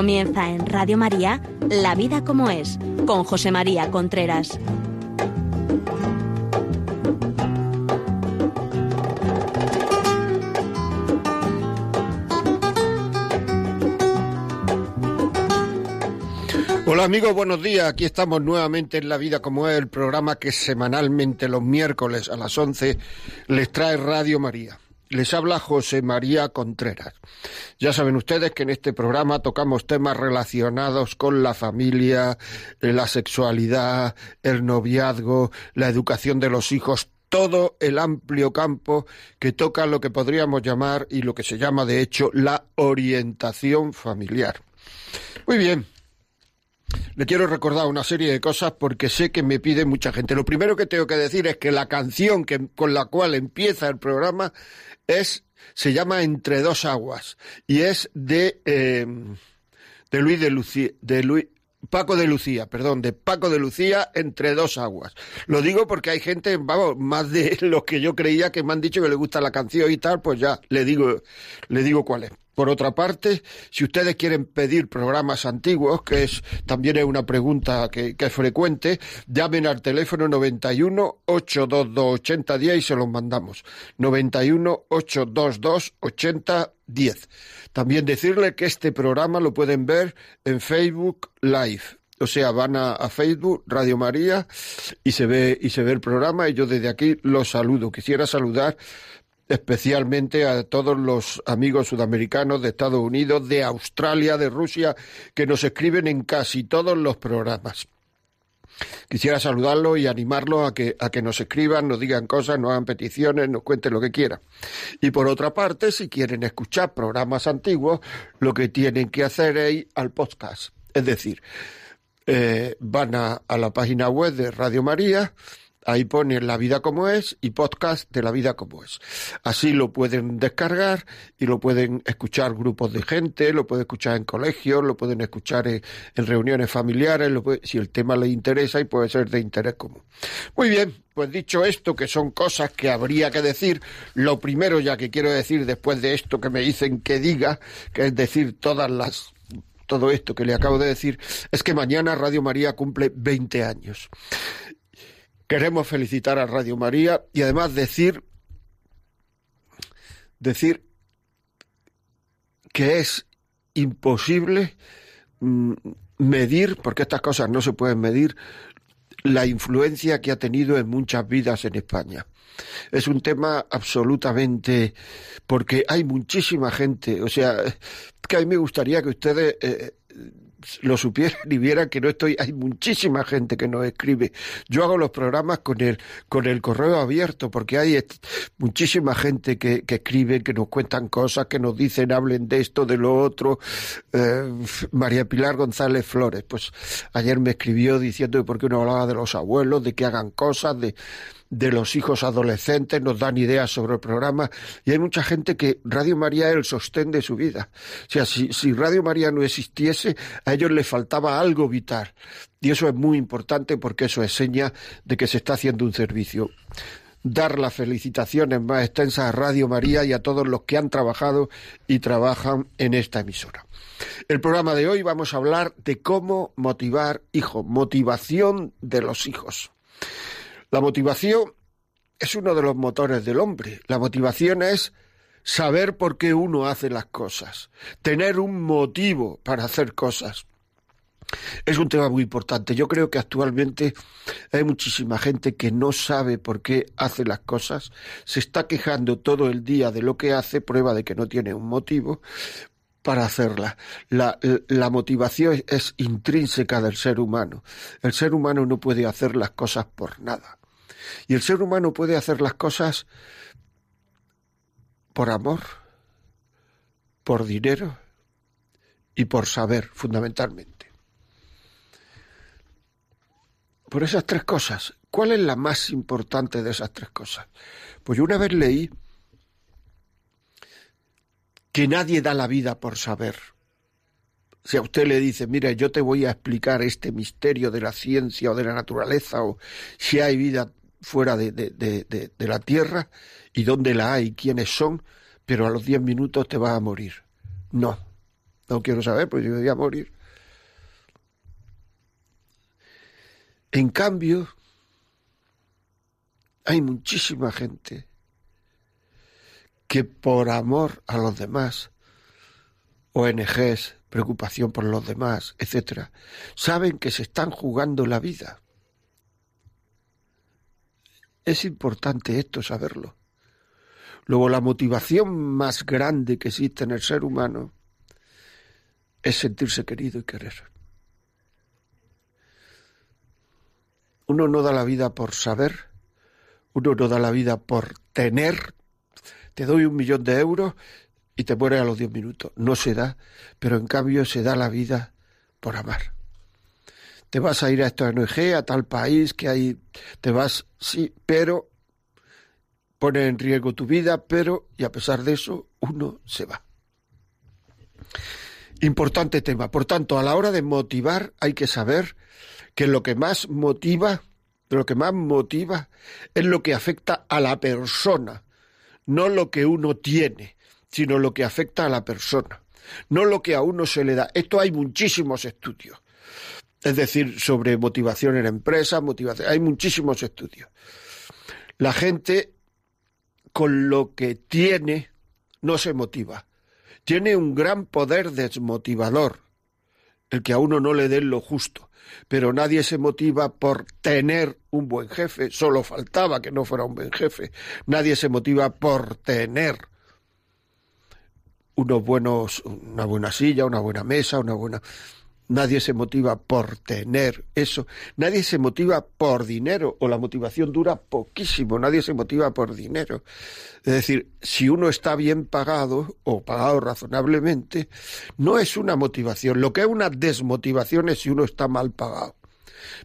Comienza en Radio María La vida como es, con José María Contreras. Hola amigos, buenos días. Aquí estamos nuevamente en La Vida como es, el programa que semanalmente los miércoles a las 11 les trae Radio María. Les habla José María Contreras. Ya saben ustedes que en este programa tocamos temas relacionados con la familia, eh, la sexualidad, el noviazgo, la educación de los hijos, todo el amplio campo que toca lo que podríamos llamar y lo que se llama de hecho la orientación familiar. Muy bien, le quiero recordar una serie de cosas porque sé que me pide mucha gente. Lo primero que tengo que decir es que la canción que, con la cual empieza el programa es se llama Entre dos aguas y es de eh, de Luis de Lucía, de Luis Paco de Lucía, perdón, de Paco de Lucía entre dos aguas. Lo digo porque hay gente, vamos, más de los que yo creía que me han dicho que le gusta la canción y tal, pues ya le digo, le digo cuál es. Por otra parte, si ustedes quieren pedir programas antiguos, que es también es una pregunta que, es frecuente, llamen al teléfono 91 822 8010 y se los mandamos. 91 822 8010. También decirle que este programa lo pueden ver en Facebook Live. O sea, van a, a, Facebook, Radio María, y se ve, y se ve el programa, y yo desde aquí los saludo. Quisiera saludar especialmente a todos los amigos sudamericanos de Estados Unidos, de Australia, de Rusia, que nos escriben en casi todos los programas. Quisiera saludarlo y animarlo a que, a que nos escriban, nos digan cosas, nos hagan peticiones, nos cuenten lo que quieran. Y por otra parte, si quieren escuchar programas antiguos, lo que tienen que hacer es ir al podcast. Es decir, eh, van a, a la página web de Radio María, Ahí pone La vida como es y podcast de La vida como es. Así lo pueden descargar y lo pueden escuchar grupos de gente, lo pueden escuchar en colegios, lo pueden escuchar en, reuniones familiares, si el tema les interesa y puede ser de interés común. Muy bien, pues dicho esto, que son cosas que habría que decir, lo primero ya que quiero decir después de esto que me dicen que diga, que es decir todas las todo esto que le acabo de decir, es que mañana Radio María cumple 20 años. Queremos felicitar a Radio María y además decir decir que es imposible mm, medir, porque estas cosas no se pueden medir, la influencia que ha tenido en muchas vidas en España. Es un tema absolutamente porque hay muchísima gente, o sea, que a mí me gustaría que ustedes eh, lo supieran y vieran que no estoy, hay muchísima gente que nos escribe. Yo hago los programas con el, con el correo abierto porque hay muchísima gente que, que escribe, que nos cuentan cosas, que nos dicen, hablen de esto, de lo otro. Eh, María Pilar González Flores, pues ayer me escribió diciendo por qué uno hablaba de los abuelos, de que hagan cosas, de de los hijos adolescentes, nos dan ideas sobre el programa y hay mucha gente que Radio María es el sostén de su vida. O sea, si, Radio María no existiese, a ellos les faltaba algo vital. Y eso es muy importante porque eso es seña de que se está haciendo un servicio dar las felicitaciones más extensas a Radio María y a todos los que han trabajado y trabajan en esta emisora. El programa de hoy vamos a hablar de cómo motivar hijos, motivación de los hijos. La motivación es uno de los motores del hombre. La motivación es saber por qué uno hace las cosas, tener un motivo para hacer cosas. Es un tema muy importante. Yo creo que actualmente hay muchísima gente que no sabe por qué hace las cosas, se está quejando todo el día de lo que hace, prueba de que no tiene un motivo para hacerla. La, la motivación es intrínseca del ser humano. El ser humano no puede hacer las cosas por nada. Y el ser humano puede hacer las cosas por amor, por dinero y por saber, fundamentalmente. Por esas tres cosas. ¿Cuál es la más importante de esas tres cosas? Pues yo una vez leí que nadie da la vida por saber. Si a usted le dice, mira, yo te voy a explicar este misterio de la ciencia o de la naturaleza, o si hay vida fuera de, de, de, de, la tierra y dónde la hay, quiénes son, pero a los diez minutos te vas a morir. No, No quiero saber, pues yo voy a morir. En cambio, hay muchísima gente que por amor a los demás, ONGs, preocupación por los demás, etcétera, saben que se están jugando la vida. Es importante esto saberlo. Luego la motivación más grande que existe en el ser humano es sentirse querido y querer. Uno no da la vida por saber, uno no da la vida por tener. Te doy un millón de euros y te mueres a los diez minutos. No se da, pero en cambio se da la vida por amar. Te vas a ir a esta ONG, a tal país que hay, te vas, sí, pero pone en riesgo tu vida, pero, y a pesar de eso, uno se va. Importante tema. Por tanto, a la hora de motivar hay que saber que lo que más motiva, lo que más motiva es lo que afecta a la persona, no lo que uno tiene, sino lo que afecta a la persona, no lo que a uno se le da. Esto hay muchísimos estudios. Es decir, sobre motivación en empresas, motivación, hay muchísimos estudios. La gente con lo que tiene no se motiva. Tiene un gran poder desmotivador, el que a uno no le den lo justo. Pero nadie se motiva por tener un buen jefe, solo faltaba que no fuera un buen jefe. Nadie se motiva por tener unos buenos, una buena silla, una buena mesa, una buena Nadie se motiva por tener eso. Nadie se motiva por dinero o la motivación dura poquísimo. Nadie se motiva por dinero. Es decir, si uno está bien pagado o pagado razonablemente, no es una motivación. Lo que es una desmotivación es si uno está mal pagado.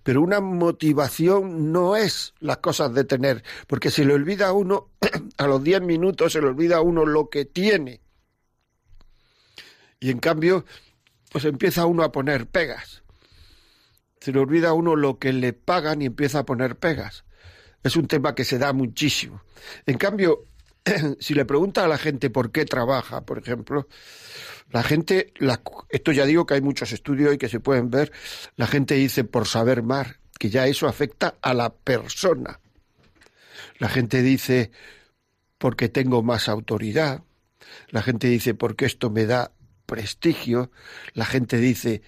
Pero una motivación no es las cosas de tener, porque se le olvida a uno, a los diez minutos se le olvida a uno lo que tiene. Y en cambio, pues empieza uno a poner pegas. Se le olvida a uno lo que le pagan y empieza a poner pegas. Es un tema que se da muchísimo. En cambio, si le pregunta a la gente por qué trabaja, por ejemplo, la gente, esto ya digo que hay muchos estudios y que se pueden ver, la gente dice por saber más, que ya eso afecta a la persona. La gente dice porque tengo más autoridad. La gente dice porque esto me da prestigio, la gente dice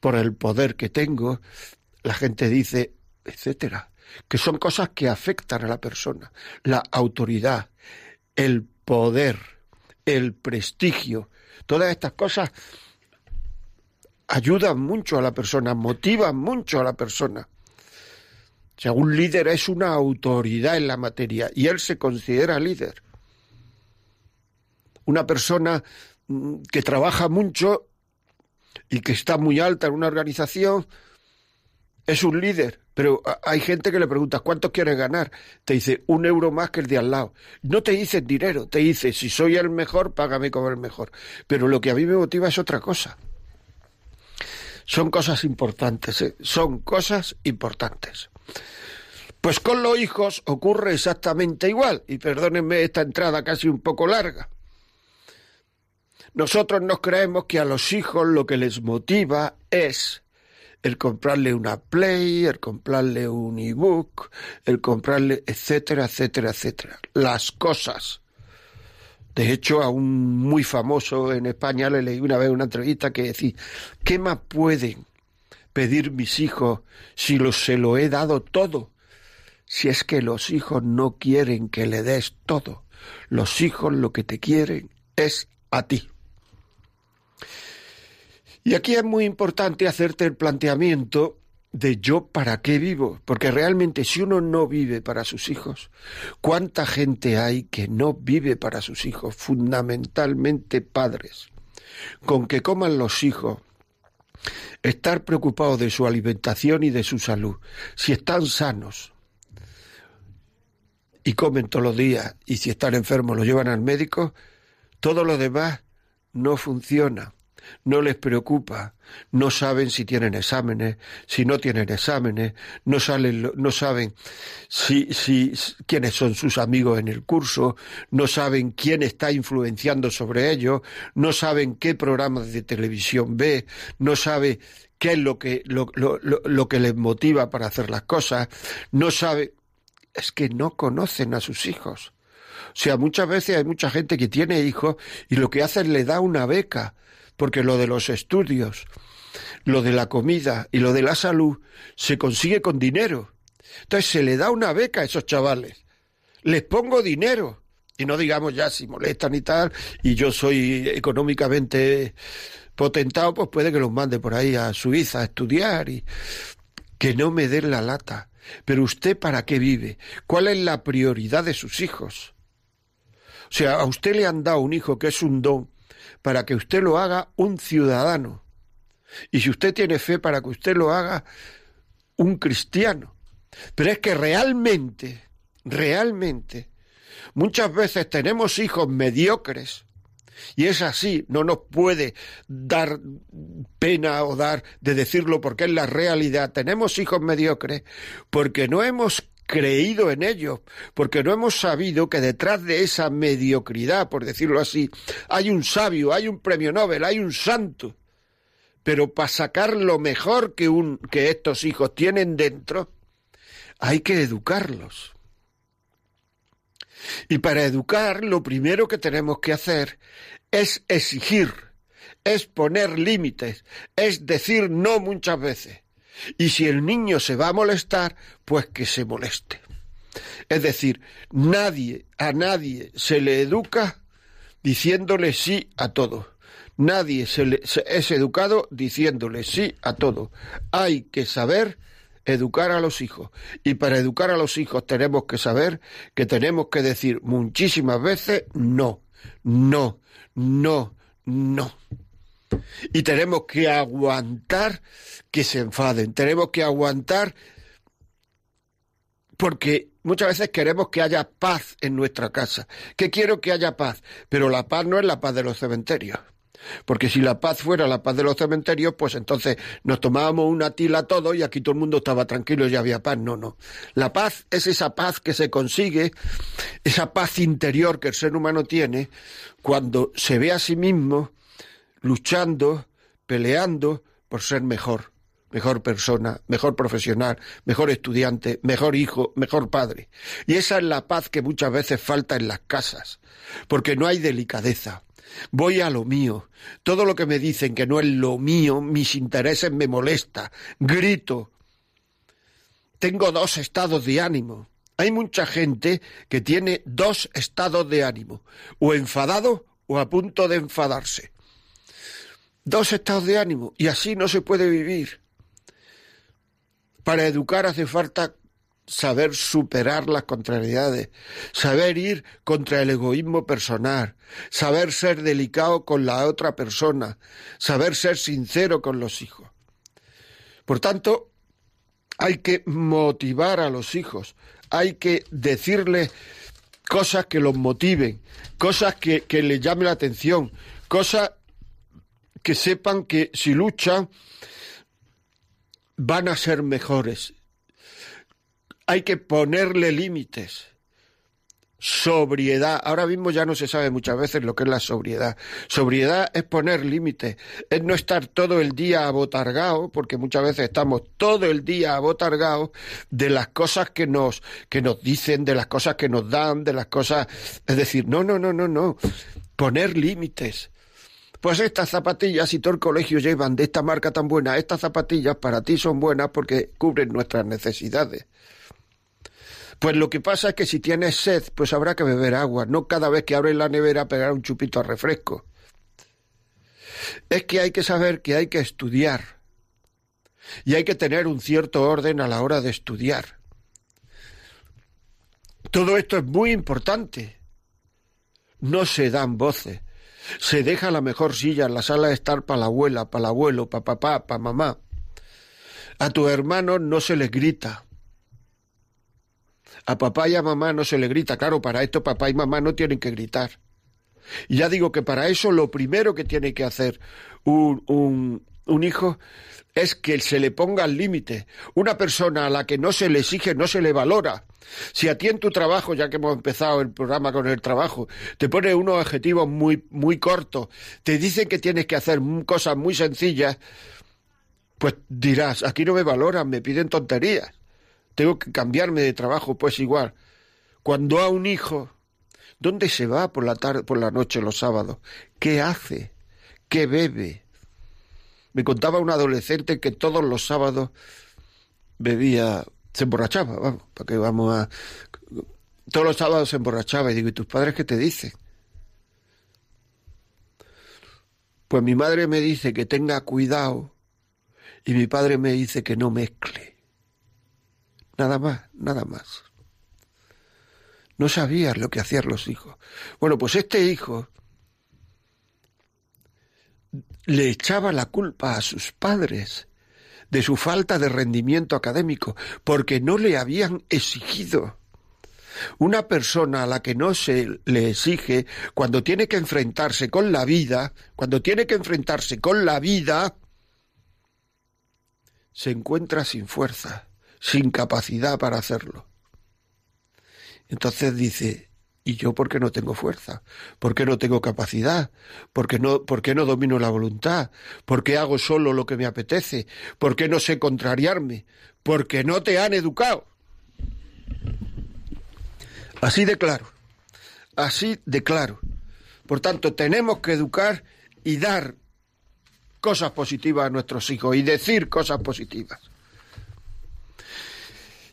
por el poder que tengo, la gente dice, etcétera, que son cosas que afectan a la persona, la autoridad, el poder, el prestigio, todas estas cosas ayudan mucho a la persona, motivan mucho a la persona. O sea, un líder es una autoridad en la materia y él se considera líder. Una persona que trabaja mucho y que está muy alta en una organización, es un líder. Pero hay gente que le pregunta, ¿cuánto quieres ganar? Te dice, un euro más que el de al lado. No te dice dinero, te dice, si soy el mejor, págame como el mejor. Pero lo que a mí me motiva es otra cosa. Son cosas importantes, ¿eh? son cosas importantes. Pues con los hijos ocurre exactamente igual. Y perdónenme esta entrada casi un poco larga. Nosotros nos creemos que a los hijos lo que les motiva es el comprarle una Play, el comprarle un ebook, el comprarle, etcétera, etcétera, etcétera. Las cosas. De hecho, a un muy famoso en España le leí una vez una entrevista que decía, ¿qué más pueden pedir mis hijos si los, se lo he dado todo? Si es que los hijos no quieren que le des todo. Los hijos lo que te quieren es a ti. Y aquí es muy importante hacerte el planteamiento de yo para qué vivo, porque realmente si uno no vive para sus hijos, ¿cuánta gente hay que no vive para sus hijos, fundamentalmente padres? Con que coman los hijos, estar preocupados de su alimentación y de su salud, si están sanos y comen todos los días y si están enfermos lo llevan al médico, todo lo demás no funciona no les preocupa, no saben si tienen exámenes, si no tienen exámenes, no, salen, no saben si, si, quiénes son sus amigos en el curso, no saben quién está influenciando sobre ellos, no saben qué programas de televisión ve, no sabe qué es lo que, lo, lo, lo que les motiva para hacer las cosas, no sabe, es que no conocen a sus hijos. O sea, muchas veces hay mucha gente que tiene hijos y lo que hace es le da una beca porque lo de los estudios, lo de la comida y lo de la salud se consigue con dinero. Entonces se le da una beca a esos chavales. Les pongo dinero. Y no digamos ya si molestan y tal, y yo soy económicamente potentado, pues puede que los mande por ahí a Suiza a estudiar y que no me den la lata. Pero usted para qué vive? ¿Cuál es la prioridad de sus hijos? O sea, a usted le han dado un hijo que es un don para que usted lo haga un ciudadano. Y si usted tiene fe para que usted lo haga un cristiano. Pero es que realmente, realmente, muchas veces tenemos hijos mediocres. Y es así, no nos puede dar pena o dar de decirlo porque es la realidad. Tenemos hijos mediocres porque no hemos creído en ellos, porque no hemos sabido que detrás de esa mediocridad, por decirlo así, hay un sabio, hay un premio Nobel, hay un santo. Pero para sacar lo mejor que, un, que estos hijos tienen dentro, hay que educarlos. Y para educar, lo primero que tenemos que hacer es exigir, es poner límites, es decir no muchas veces. Y si el niño se va a molestar, pues que se moleste. Es decir, nadie, a nadie se le educa diciéndole sí a todo. Nadie se es educado diciéndole sí a todo. Hay que saber educar a los hijos. Y para educar a los hijos tenemos que saber que tenemos que decir muchísimas veces no, no, no, no. Y tenemos que aguantar que se enfaden, tenemos que aguantar porque muchas veces queremos que haya paz en nuestra casa, que quiero que haya paz, pero la paz no es la paz de los cementerios. Porque si la paz fuera la paz de los cementerios, pues entonces nos tomábamos una tila todo y aquí todo el mundo estaba tranquilo y había paz. No, no. La paz es esa paz que se consigue, esa paz interior que el ser humano tiene cuando se ve a sí mismo luchando, peleando por ser mejor, mejor persona, mejor profesional, mejor estudiante, mejor hijo, mejor padre. Y esa es la paz que muchas veces falta en las casas, porque no hay delicadeza. Voy a lo mío. Todo lo que me dicen que no es lo mío, mis intereses me molesta. Grito. Tengo dos estados de ánimo. Hay mucha gente que tiene dos estados de ánimo, o enfadado o a punto de enfadarse dos estados de ánimo y así no se puede vivir. Para educar hace falta saber superar las contrariedades, saber ir contra el egoísmo personal, saber ser delicado con la otra persona, saber ser sincero con los hijos. Por tanto, hay que motivar a los hijos, hay que decirles cosas que los motiven, cosas que, que les llamen la atención, cosas que sepan que si luchan van a ser mejores. Hay que ponerle límites. Sobriedad. Ahora mismo ya no se sabe muchas veces lo que es la sobriedad. Sobriedad es poner límites, es no estar todo el día abotargado, porque muchas veces estamos todo el día abotargados de las cosas que nos, que nos dicen, de las cosas que nos dan, de las cosas. Es decir, no, no, no, no, no. Poner límites. Pues estas zapatillas, si todo el colegio llevan de esta marca tan buena, estas zapatillas para ti son buenas porque cubren nuestras necesidades. Pues lo que pasa es que si tienes sed, pues habrá que beber agua, no cada vez que abres la nevera pegar un chupito a refresco. Es que hay que saber que hay que estudiar y hay que tener un cierto orden a la hora de estudiar. Todo esto es muy importante. No se dan voces, se deja la mejor silla en la sala de estar para la abuela, para el abuelo, para papá, para mamá. A tu hermano no se le grita. A papá y a mamá no se le grita. Claro, para esto papá y mamá no tienen que gritar. Y ya digo que para eso lo primero que tiene que hacer un, un, un hijo es que se le ponga el límite. Una persona a la que no se le exige no se le valora. Si a ti en tu trabajo, ya que hemos empezado el programa con el trabajo, te pone unos objetivos muy, muy cortos, te dicen que tienes que hacer cosas muy sencillas, pues dirás, aquí no me valoran, me piden tonterías. Tengo que cambiarme de trabajo, pues igual. Cuando a un hijo, ¿dónde se va por la tarde, por la noche, los sábados? ¿Qué hace? ¿Qué bebe? Me contaba un adolescente que todos los sábados bebía, se emborrachaba, vamos, para que vamos a... Todos los sábados se emborrachaba y digo, ¿y tus padres qué te dicen? Pues mi madre me dice que tenga cuidado y mi padre me dice que no mezcle. Nada más, nada más. No sabías lo que hacían los hijos. Bueno, pues este hijo le echaba la culpa a sus padres de su falta de rendimiento académico, porque no le habían exigido. Una persona a la que no se le exige, cuando tiene que enfrentarse con la vida, cuando tiene que enfrentarse con la vida, se encuentra sin fuerza, sin capacidad para hacerlo. Entonces dice, ¿Y yo por qué no tengo fuerza? ¿Por qué no tengo capacidad? ¿Por qué no, por qué no domino la voluntad? ¿Por qué hago solo lo que me apetece? ¿Por qué no sé contrariarme? Porque no te han educado. Así de claro. Así de claro. Por tanto, tenemos que educar y dar cosas positivas a nuestros hijos y decir cosas positivas.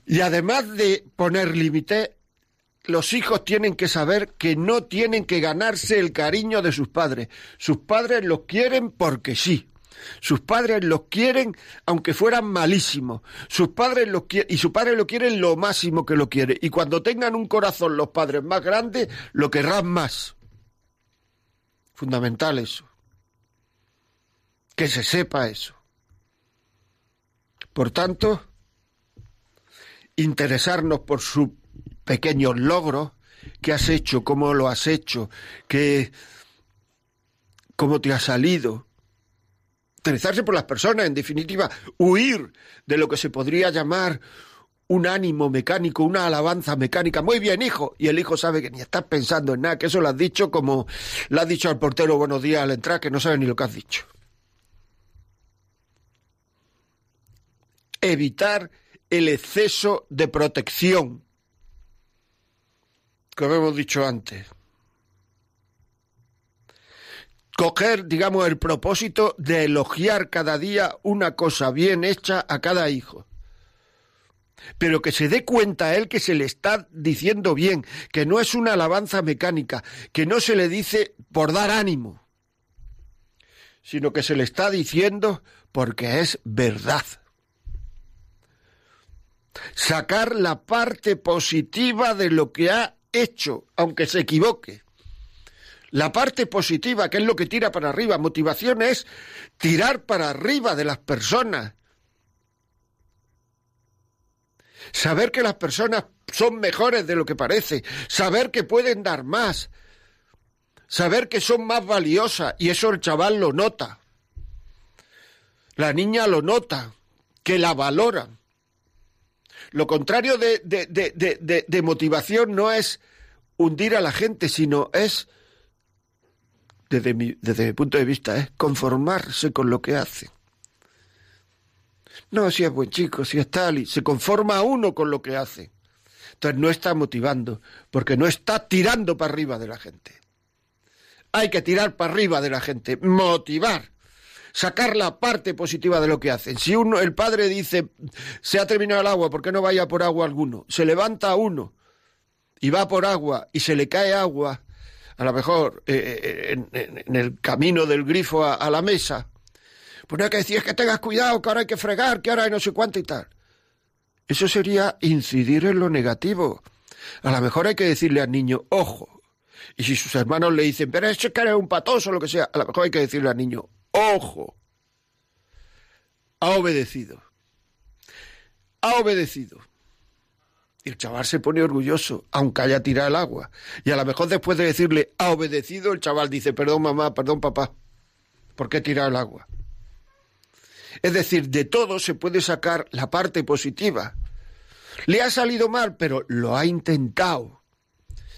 Y además de poner límites, los hijos tienen que saber que no tienen que ganarse el cariño de sus padres. Sus padres los quieren porque sí. Sus padres los quieren aunque fueran malísimos. Sus padres los y su padre lo quieren lo máximo que lo quiere. Y cuando tengan un corazón los padres más grandes, lo querrán más. Fundamental eso. Que se sepa eso. Por tanto, interesarnos por su pequeños logros, qué has hecho, cómo lo has hecho, qué, cómo te ha salido. Interesarse por las personas, en definitiva, huir de lo que se podría llamar un ánimo mecánico, una alabanza mecánica. Muy bien, hijo. Y el hijo sabe que ni estás pensando en nada, que eso lo has dicho como le has dicho al portero buenos días al entrar, que no sabe ni lo que has dicho. Evitar el exceso de protección como hemos dicho antes. Coger, digamos, el propósito de elogiar cada día una cosa bien hecha a cada hijo. Pero que se dé cuenta él que se le está diciendo bien, que no es una alabanza mecánica, que no se le dice por dar ánimo, sino que se le está diciendo porque es verdad sacar la parte positiva de lo que ha hecho, aunque se equivoque. La parte positiva, que es lo que tira para arriba, motivación es tirar para arriba de las personas. Saber que las personas son mejores de lo que parece, saber que pueden dar más, saber que son más valiosas, y eso el chaval lo nota. La niña lo nota, que la valora. Lo contrario de, de, motivación no es hundir a la gente, sino es, desde mi, desde mi punto de vista, es conformarse con lo que hace. No, si es buen chico, si es tal, y se conforma uno con lo que hace. Entonces no está motivando, porque no está tirando para arriba de la gente. Hay que tirar para arriba de la gente, motivar sacar la parte positiva de lo que hacen. Si uno, el padre dice, se ha terminado el agua, ¿por qué no vaya por agua alguno? Se levanta uno y va por agua y se le cae agua, a lo mejor eh, eh, en, el camino del grifo a, la mesa, pues no hay que decir es que tengas cuidado, que ahora hay que fregar, que ahora hay no sé cuánto y tal. Eso sería incidir en lo negativo. A lo mejor hay que decirle al niño, ojo. Y si sus hermanos le dicen, pero es que eres un patoso o lo que sea, a lo mejor hay que decirle al niño, Ojo. Ha obedecido. Ha obedecido. Y el chaval se pone orgulloso, aunque haya tirado el agua. Y a lo mejor después de decirle, ha obedecido, el chaval dice, perdón mamá, perdón papá, ¿por qué he tirado el agua? Es decir, de todo se puede sacar la parte positiva. Le ha salido mal, pero lo ha intentado.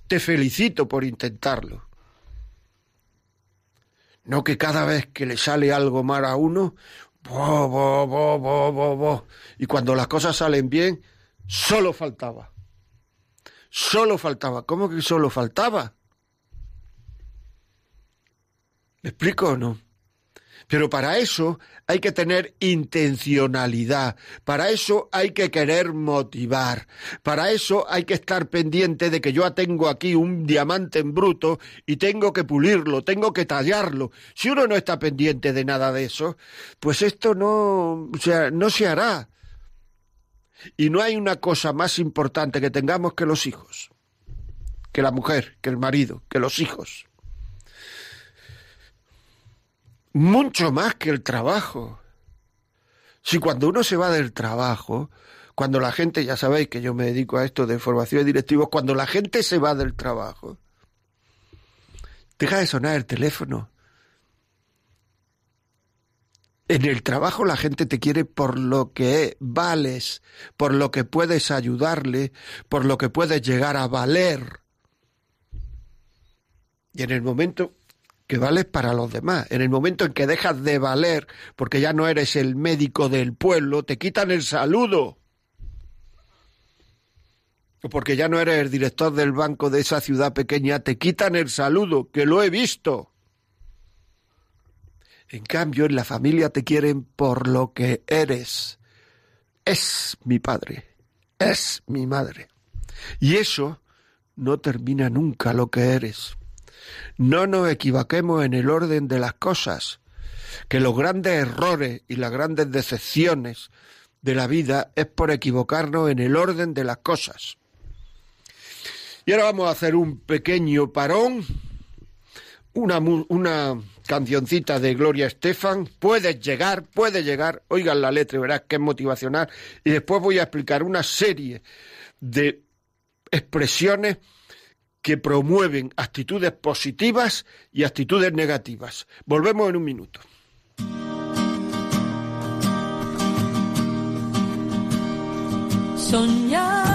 Te felicito por intentarlo. No que cada vez que le sale algo mal a uno, bo, bo, bo, bo, bo, y cuando las cosas salen bien, solo faltaba. Solo faltaba. ¿Cómo que solo faltaba? ¿Me explico o no? Pero para eso hay que tener intencionalidad, para eso hay que querer motivar, para eso hay que estar pendiente de que yo tengo aquí un diamante en bruto y tengo que pulirlo, tengo que tallarlo. Si uno no está pendiente de nada de eso, pues esto no, no se hará. Y no hay una cosa más importante que tengamos que los hijos, que la mujer, que el marido, que los hijos. Mucho más que el trabajo. Si cuando uno se va del trabajo, cuando la gente, ya sabéis que yo me dedico a esto de formación de directivos, cuando la gente se va del trabajo, deja de sonar el teléfono. En el trabajo la gente te quiere por lo que vales, por lo que puedes ayudarle, por lo que puedes llegar a valer. Y en el momento que vales para los demás. En el momento en que dejas de valer, porque ya no eres el médico del pueblo, te quitan el saludo. O porque ya no eres el director del banco de esa ciudad pequeña, te quitan el saludo, que lo he visto. En cambio, en la familia te quieren por lo que eres. Es mi padre, es mi madre. Y eso no termina nunca lo que eres. No nos equivoquemos en el orden de las cosas, que los grandes errores y las grandes decepciones de la vida es por equivocarnos en el orden de las cosas. Y ahora vamos a hacer un pequeño parón, una, una cancioncita de Gloria Estefan, puedes llegar, puede llegar, oigan la letra y verás que es motivacional, y después voy a explicar una serie de expresiones que promueven actitudes positivas y actitudes negativas. Volvemos en un minuto. Soñar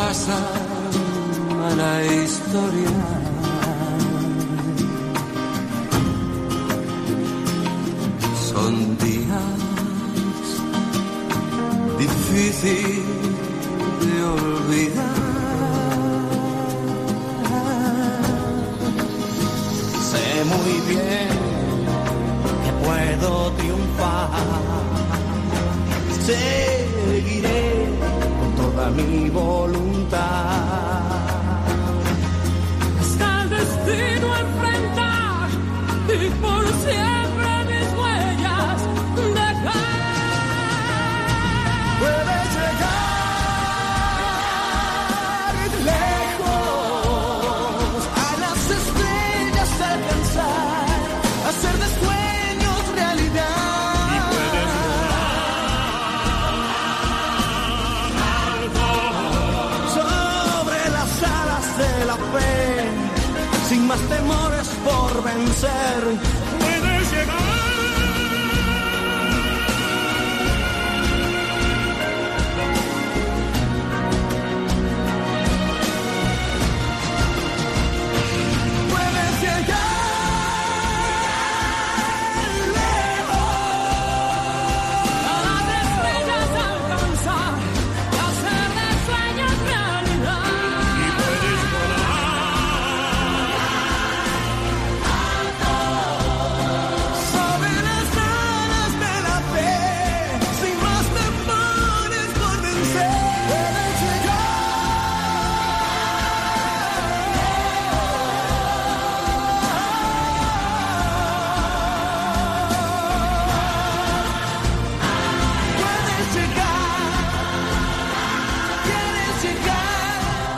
A la historia. Son días difíciles de olvidar.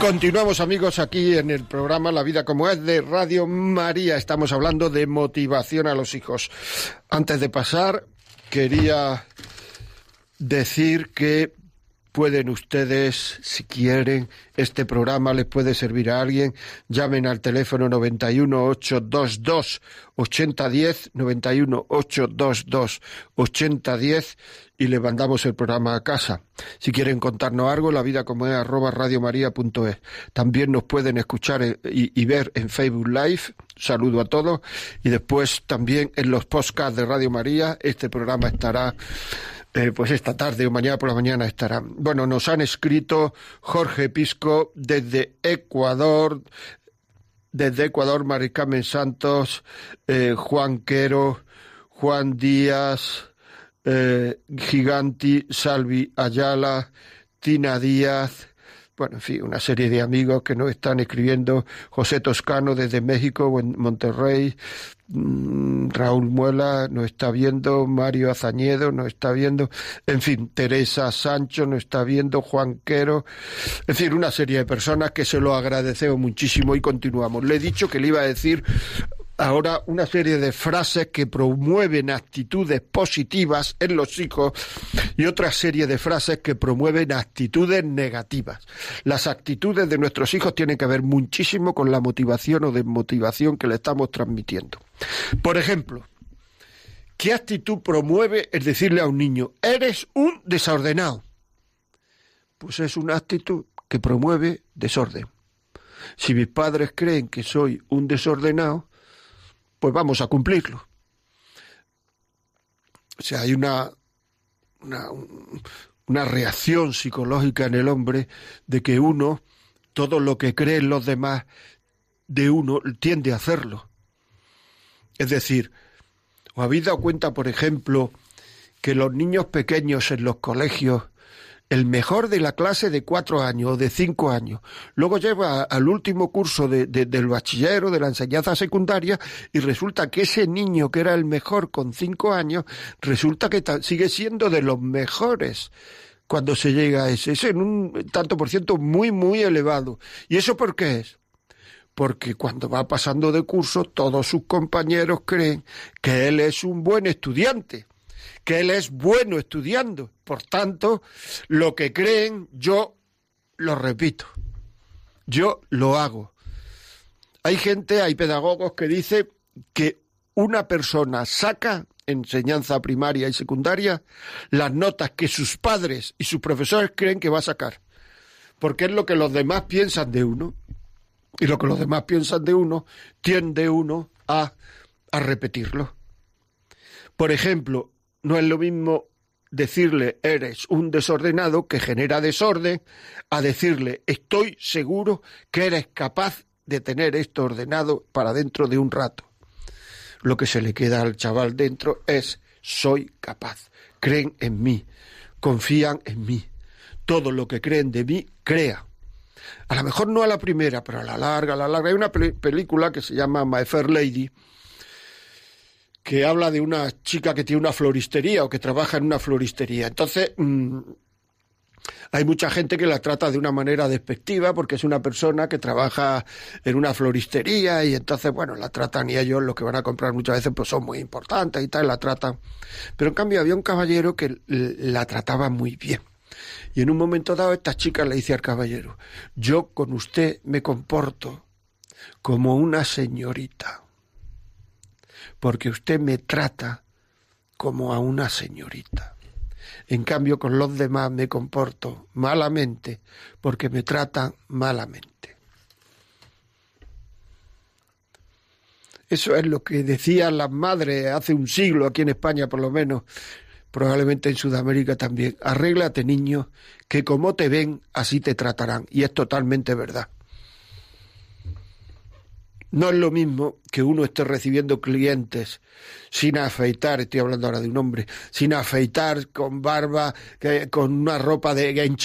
Continuamos amigos aquí en el programa La vida como es de Radio María. Estamos hablando de motivación a los hijos. Antes de pasar, quería decir que pueden ustedes, si quieren, este programa les puede servir a alguien, llamen al teléfono 91 822 8010, 91 822 8010 y le mandamos el programa a casa. Si quieren contarnos algo, la vida como es arroba radiomaria.es. También nos pueden escuchar y, y, ver en Facebook Live. Saludo a todos. Y después también en los podcasts de Radio María. Este programa estará eh, pues esta tarde o mañana por la mañana estará. Bueno, nos han escrito Jorge Pisco desde Ecuador, desde Ecuador, Maricamen Santos, eh, Juan Quero, Juan Díaz, eh, Giganti, Salvi Ayala, Tina Díaz, bueno, en fin, una serie de amigos que nos están escribiendo, José Toscano desde México, Monterrey, mm, Raúl Muela nos está viendo, Mario Azañedo nos está viendo, en fin, Teresa Sancho nos está viendo, Juan Quero, en fin, una serie de personas que se lo agradecemos muchísimo y continuamos. Le he dicho que le iba a decir ahora una serie de frases que promueven actitudes positivas en los hijos y otra serie de frases que promueven actitudes negativas. Las actitudes de nuestros hijos tienen que ver muchísimo con la motivación o desmotivación que le estamos transmitiendo. Por ejemplo, ¿qué actitud promueve el decirle a un niño, eres un desordenado? Pues es una actitud que promueve desorden. Si mis padres creen que soy un desordenado, pues vamos a cumplirlo. O sea, hay una, una, reacción psicológica en el hombre de que uno, todo lo que creen los demás de uno, tiende a hacerlo. Es decir, ¿os habéis dado cuenta, por ejemplo, que los niños pequeños en los colegios el mejor de la clase de cuatro años o de cinco años. Luego lleva al último curso de, del bachiller o de la enseñanza secundaria y resulta que ese niño que era el mejor con cinco años, resulta que sigue siendo de los mejores cuando se llega a ese. Es en un tanto por ciento muy, muy elevado. ¿Y eso por qué es? porque cuando va pasando de curso todos sus compañeros creen que él es un buen estudiante que él es bueno estudiando. Por tanto, lo que creen, yo lo repito. Yo lo hago. Hay gente, hay pedagogos que dicen que una persona saca enseñanza primaria y secundaria las notas que sus padres y sus profesores creen que va a sacar. Porque es lo que los demás piensan de uno. Y lo que los demás piensan de uno, tiende uno a, a repetirlo. Por ejemplo, no es lo mismo decirle eres un desordenado que genera desorden a decirle estoy seguro que eres capaz de tener esto ordenado para dentro de un rato. Lo que se le queda al chaval dentro es soy capaz, creen en mí, confían en mí. Todo lo que creen de mí, crea. A lo mejor no a la primera, pero a la larga, a la larga. Hay una película que se llama My Fair Lady, que habla de una chica que tiene una floristería o que trabaja en una floristería. Entonces, mm, hay mucha gente que la trata de una manera despectiva porque es una persona que trabaja en una floristería y entonces, bueno, la tratan y ellos lo que van a comprar muchas veces pues son muy importantes y tal, la tratan. Pero en cambio había un caballero que la trataba muy bien. Y en un momento dado esta chica le dice al caballero, yo con usted me comporto como una señorita porque usted me trata como a una señorita. En cambio, con los demás me comporto malamente porque me tratan malamente. Eso es lo que decían las madres hace un siglo, aquí en España por lo menos, probablemente en Sudamérica también. Arréglate, niño, que como te ven, así te tratarán. Y es totalmente verdad. No es lo mismo que uno esté recibiendo clientes sin afeitar, estoy hablando ahora de un hombre, sin afeitar, con barba, con una ropa de en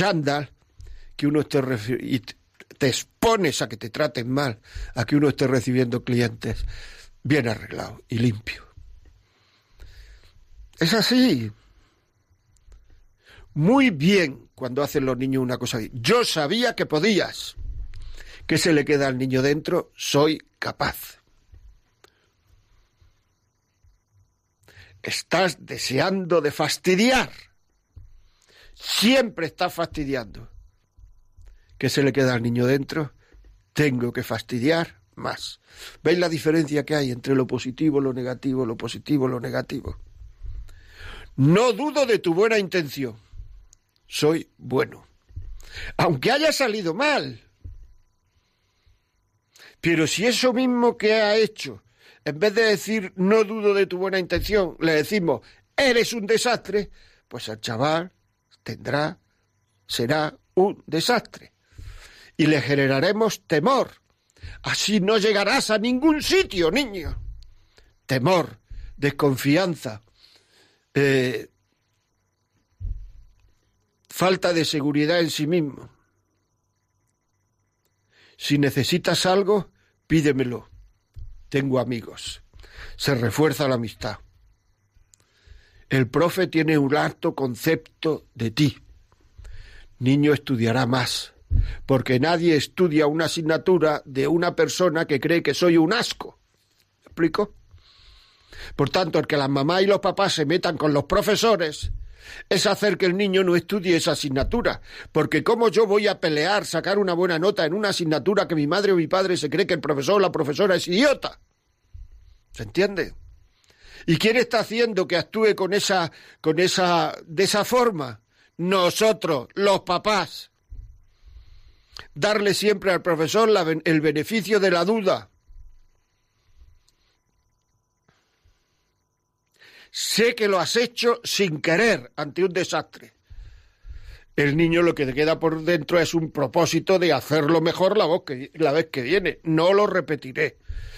que uno esté y te expones a que te traten mal, a que uno esté recibiendo clientes bien arreglado y limpio. Es así. Muy bien cuando hacen los niños una cosa. Yo sabía que podías. ¿Qué se le queda al niño dentro? Soy capaz. Estás deseando de fastidiar. Siempre estás fastidiando. ¿Qué se le queda al niño dentro? Tengo que fastidiar más. ¿Veis la diferencia que hay entre lo positivo, lo negativo, lo positivo, lo negativo? No dudo de tu buena intención. Soy bueno. Aunque haya salido mal. Pero si eso mismo que ha hecho, en vez de decir no dudo de tu buena intención, le decimos eres un desastre, pues el chaval tendrá, será un desastre. Y le generaremos temor. Así no llegarás a ningún sitio, niño. Temor, desconfianza, eh, falta de seguridad en sí mismo. Si necesitas algo, pídemelo. Tengo amigos. Se refuerza la amistad. El profe tiene un alto concepto de ti. Niño estudiará más, porque nadie estudia una asignatura de una persona que cree que soy un asco. ¿Me explico? Por tanto, el que las mamás y los papás se metan con los profesores es hacer que el niño no estudie esa asignatura. Porque ¿cómo yo voy a pelear, sacar una buena nota en una asignatura que mi madre o mi padre se cree que el profesor o la profesora es idiota? ¿Se entiende? ¿Y quién está haciendo que actúe con esa, con esa, de esa forma? Nosotros, los papás. Darle siempre al profesor el beneficio de la duda. Sé que lo has hecho sin querer ante un desastre. El niño lo que te queda por dentro es un propósito de hacerlo mejor la, la vez que viene. No lo repetiré.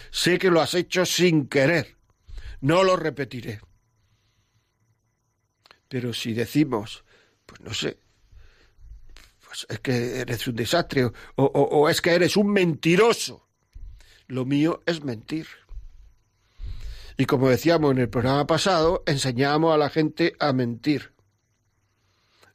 Sé que lo has hecho sin querer. No lo repetiré. Pero si decimos, pues no sé, pues es que eres un desastre o, o es que eres un mentiroso, lo mío es mentir. Y como decíamos en el programa pasado, enseñamos a la gente a mentir.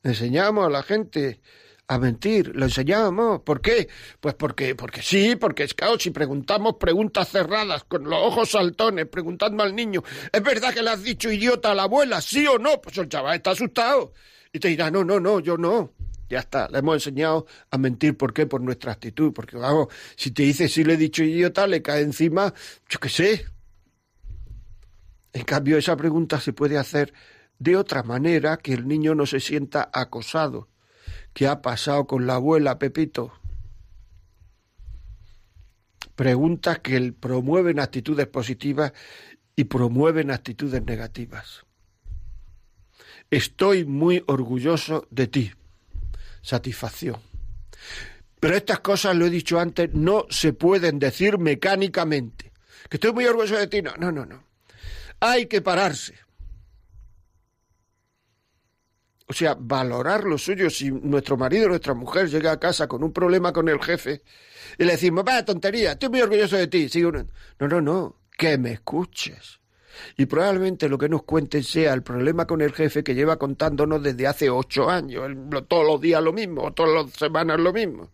Enseñamos a la gente a mentir, lo enseñamos. ¿Por qué? Pues porque, porque sí, porque es caos. Si preguntamos preguntas cerradas, con los ojos saltones, preguntando al niño, ¿es verdad que le has dicho idiota a la abuela? ¿Sí o no? Pues el chaval está asustado. Y te dirá, no, no, no, yo no. Ya está, le hemos enseñado a mentir. ¿Por qué? Por nuestra actitud. Porque, vamos, si te dice sí le he dicho idiota, le cae encima, yo qué sé, en cambio, esa pregunta se puede hacer de otra manera que el niño no se sienta acosado. ¿Qué ha pasado con la abuela, Pepito? Preguntas que promueven actitudes positivas y promueven actitudes negativas. Estoy muy orgulloso de ti. Satisfacción. Pero estas cosas, lo he dicho antes, no se pueden decir mecánicamente. Que estoy muy orgulloso de ti. No, no, no, no hay que pararse. O sea, valorar lo suyo. Si nuestro marido o nuestra mujer llega a casa con un problema con el jefe y le decimos, vaya tontería, estoy muy orgulloso de ti. no, no, no, que me escuches. Y probablemente lo que nos cuenten sea el problema con el jefe que lleva contándonos desde hace ocho años, todos los días lo mismo, todas las semanas lo mismo.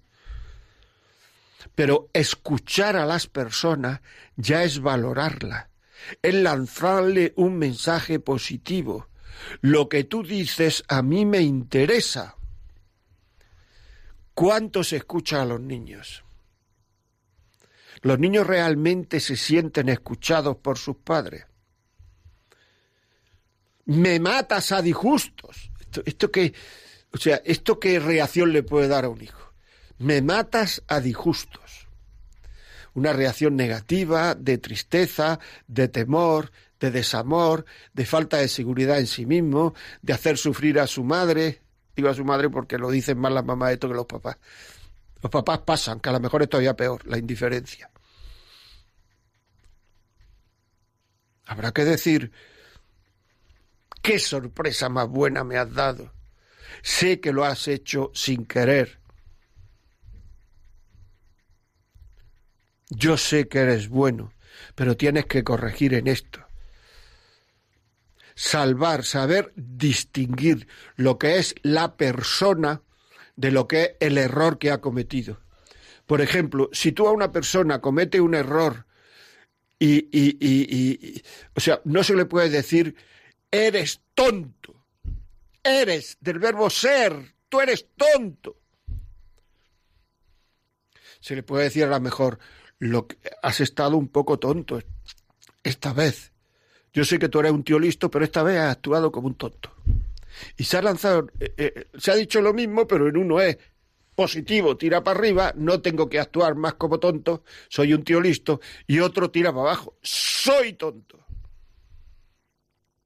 Pero escuchar a las personas ya es valorarla es lanzarle un mensaje positivo. Lo que tú dices a mí me interesa. ¿Cuánto se escucha a los niños? Los niños realmente se sienten escuchados por sus padres. Me matas a disgustos. Esto, esto que, o sea, esto qué reacción le puede dar a un hijo. Me matas a disgustos. Una reacción negativa, de tristeza, de temor, de desamor, de falta de seguridad en sí mismo, de hacer sufrir a su madre. Digo a su madre porque lo dicen más las mamás esto que los papás. Los papás pasan, que a lo mejor es todavía peor, la indiferencia. Habrá que decir, qué sorpresa más buena me has dado. Sé que lo has hecho sin querer. Yo sé que eres bueno, pero tienes que corregir en esto. Salvar, saber distinguir lo que es la persona de lo que es el error que ha cometido. Por ejemplo, si tú a una persona comete un error y, y, y, o sea, no se le puede decir, eres tonto, eres del verbo ser, tú eres tonto. Se le puede decir a lo mejor, lo que, has estado un poco tonto esta vez. Yo sé que tú eres un tío listo, pero esta vez has actuado como un tonto. Y se ha lanzado, eh, eh, se ha dicho lo mismo, pero en uno es positivo, tira para arriba, no tengo que actuar más como tonto, soy un tío listo, y otro tira para abajo, soy tonto.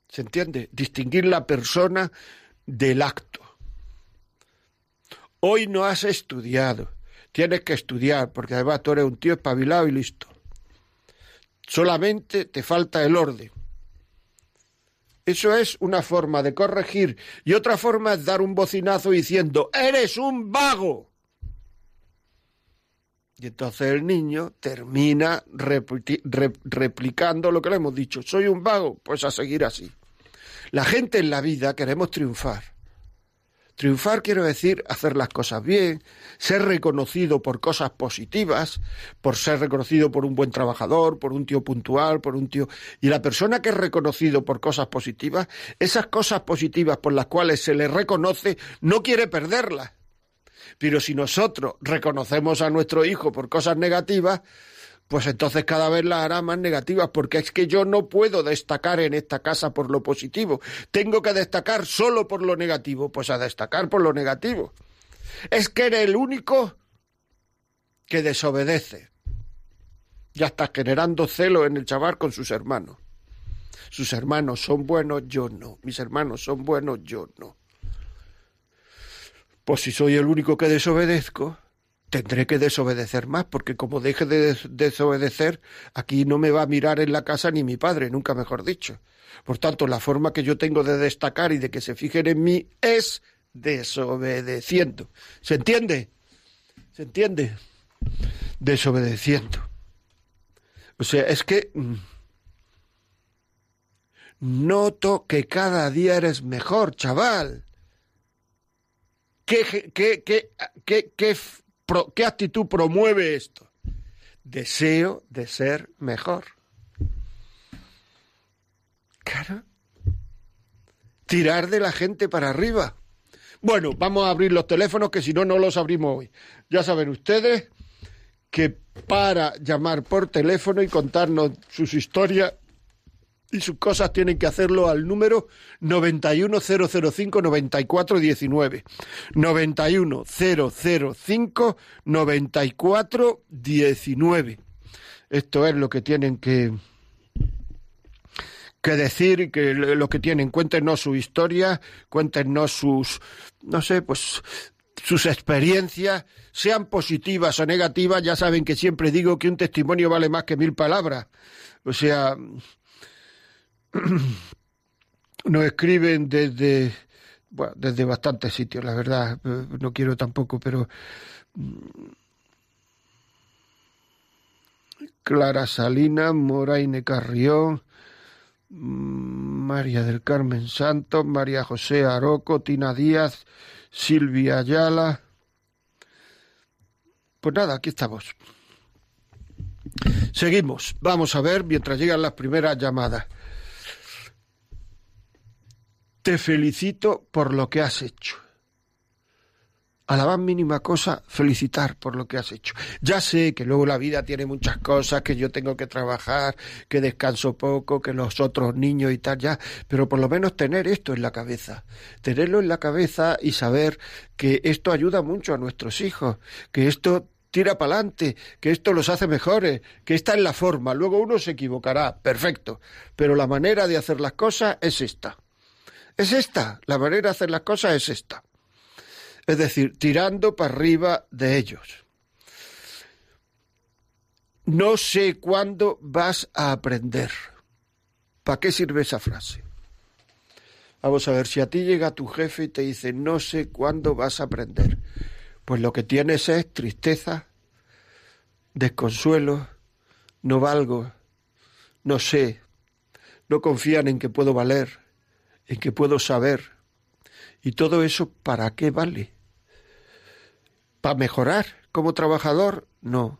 ¿Se entiende? Distinguir la persona del acto. Hoy no has estudiado, tienes que estudiar, porque además tú eres un tío espabilado y listo. Solamente te falta el orden. Eso es una forma de corregir y otra forma es dar un bocinazo diciendo, eres un vago. Y entonces el niño termina replicando lo que le hemos dicho, soy un vago, pues a seguir así. La gente en la vida queremos triunfar. Triunfar quiero decir hacer las cosas bien, ser reconocido por cosas positivas, por ser reconocido por un buen trabajador, por un tío puntual, por un tío... Y la persona que es reconocido por cosas positivas, esas cosas positivas por las cuales se le reconoce, no quiere perderlas. Pero si nosotros reconocemos a nuestro hijo por cosas negativas, pues entonces cada vez las hará más negativas, porque es que yo no puedo destacar en esta casa por lo positivo, tengo que destacar solo por lo negativo, pues a destacar por lo negativo. Es que eres el único que desobedece. Ya está generando celo en el chaval con sus hermanos. Sus hermanos son buenos, yo no. Mis hermanos son buenos, yo no. Pues si soy el único que desobedezco, tendré que desobedecer más, porque como deje de desobedecer, aquí no me va a mirar en la casa ni mi padre, nunca mejor dicho. Por tanto, la forma que yo tengo de destacar y de que se fijen en mí es desobedeciendo. ¿Se entiende? ¿Se entiende? Desobedeciendo. O sea, es que mm, noto que cada día eres mejor, chaval. ¿Qué, qué, qué, qué, qué ¿Qué actitud promueve esto? Deseo de ser mejor. Claro. Tirar de la gente para arriba. Bueno, vamos a abrir los teléfonos que si no, no los abrimos hoy. Ya saben ustedes que para llamar por teléfono y contarnos sus historias y sus cosas tienen que hacerlo al número 910059419. 910059419. Esto es lo que tienen que que decir, que lo que tienen, cuéntenos su historia, cuéntenos sus, no sé, pues sus experiencias, sean positivas o negativas, ya saben que siempre digo que un testimonio vale más que mil palabras. O sea, nos escriben desde, bueno, desde bastantes sitios, la verdad, no quiero tampoco, pero mm, Clara Salina, Moraine Carrión, mm, María del Carmen Santos, María José Aroco, Tina Díaz, Silvia Ayala. Pues nada, aquí estamos. Seguimos. Vamos a ver mientras llegan las primeras llamadas. Te felicito por lo que has hecho. a la más mínima cosa, felicitar por lo que has hecho. Ya sé que luego la vida tiene muchas cosas, que yo tengo que trabajar, que descanso poco, que los otros niños y tal, ya, pero por lo menos tener esto en la cabeza, tenerlo en la cabeza y saber que esto ayuda mucho a nuestros hijos, que esto tira para adelante, que esto los hace mejores, que esta es la forma. Luego uno se equivocará, perfecto, pero la manera de hacer las cosas es esta. Es esta, la manera de hacer las cosas es esta es decir, tirando para arriba de ellos. No sé cuándo vas a aprender. ¿Para qué sirve esa frase? Vamos a ver, si a ti llega tu jefe y te dice, no sé cuándo vas a aprender, pues lo que tienes es tristeza, desconsuelo, no valgo, no sé, no confían en que puedo valer, en que puedo saber, ¿Y todo eso para qué vale? ¿Para mejorar como trabajador? No.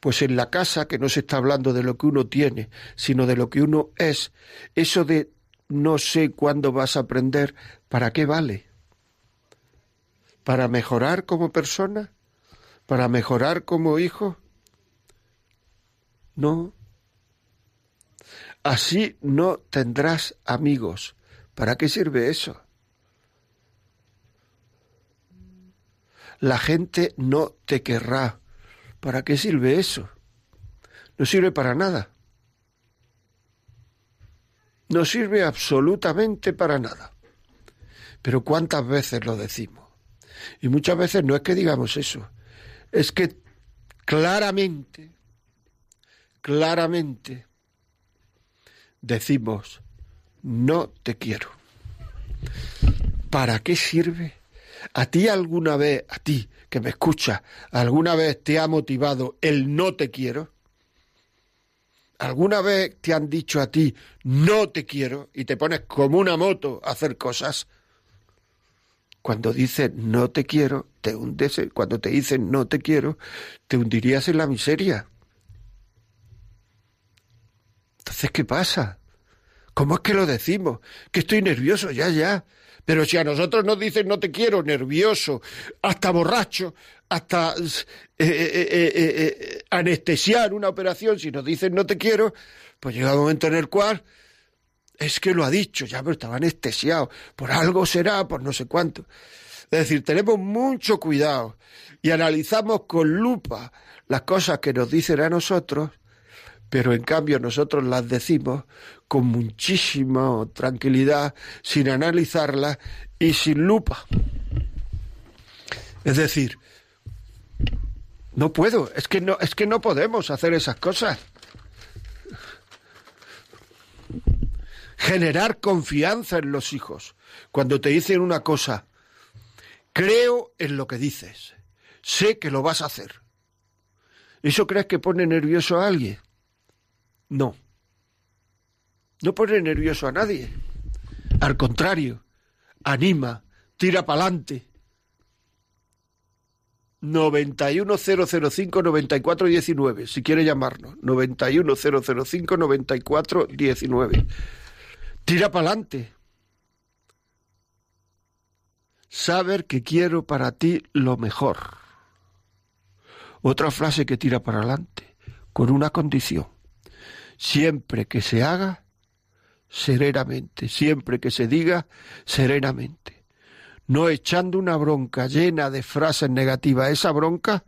Pues en la casa, que no se está hablando de lo que uno tiene, sino de lo que uno es, eso de no sé cuándo vas a aprender, ¿para qué vale? ¿Para mejorar como persona? ¿Para mejorar como hijo? No. Así no tendrás amigos. ¿Para qué sirve eso? la gente no te querrá. ¿Para qué sirve eso? No sirve para nada. No sirve absolutamente para nada. Pero ¿cuántas veces lo decimos? Y muchas veces no es que digamos eso, es que claramente, claramente decimos, no te quiero. ¿Para qué sirve? ¿A ti alguna vez, a ti que me escuchas, alguna vez te ha motivado el no te quiero? ¿Alguna vez te han dicho a ti no te quiero y te pones como una moto a hacer cosas? Cuando dices no te quiero, te hundes, cuando te dicen no te quiero, te hundirías en la miseria. Entonces, ¿qué pasa? ¿Cómo es que lo decimos? Que estoy nervioso, ya, ya. Pero si a nosotros nos dicen no te quiero, nervioso, hasta borracho, hasta eh, eh, eh, anestesiar una operación, si nos dicen no te quiero, pues llega un momento en el cual es que lo ha dicho, ya, pero estaba anestesiado, por algo será, por no sé cuánto. Es decir, tenemos mucho cuidado y analizamos con lupa las cosas que nos dicen a nosotros, pero en cambio nosotros las decimos con muchísima tranquilidad, sin analizarla y sin lupa. Es decir, no puedo, es que no, es que no podemos hacer esas cosas. Generar confianza en los hijos. Cuando te dicen una cosa, creo en lo que dices, sé que lo vas a hacer. ¿Eso crees que pone nervioso a alguien? No. No pone nervioso a nadie. Al contrario, anima, tira para adelante. 910059419, si quiere llamarnos. 910059419. Tira para adelante. Saber que quiero para ti lo mejor. Otra frase que tira para adelante, con una condición. Siempre que se haga serenamente, siempre que se diga serenamente, no echando una bronca llena de frases negativas, esa bronca,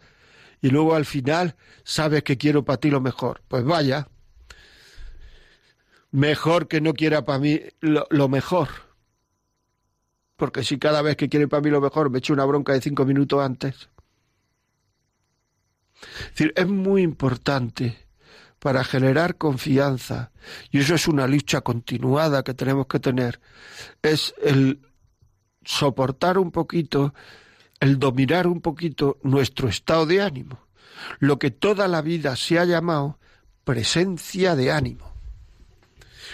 y luego al final sabes que quiero para ti lo mejor. Pues vaya, mejor que no quiera para mí lo, mejor. Porque si cada vez que quiere para mí lo mejor me echo una bronca de cinco minutos antes. Es muy importante para generar confianza, y eso es una lucha continuada que tenemos que tener, es el soportar un poquito, el dominar un poquito nuestro estado de ánimo, lo que toda la vida se ha llamado presencia de ánimo.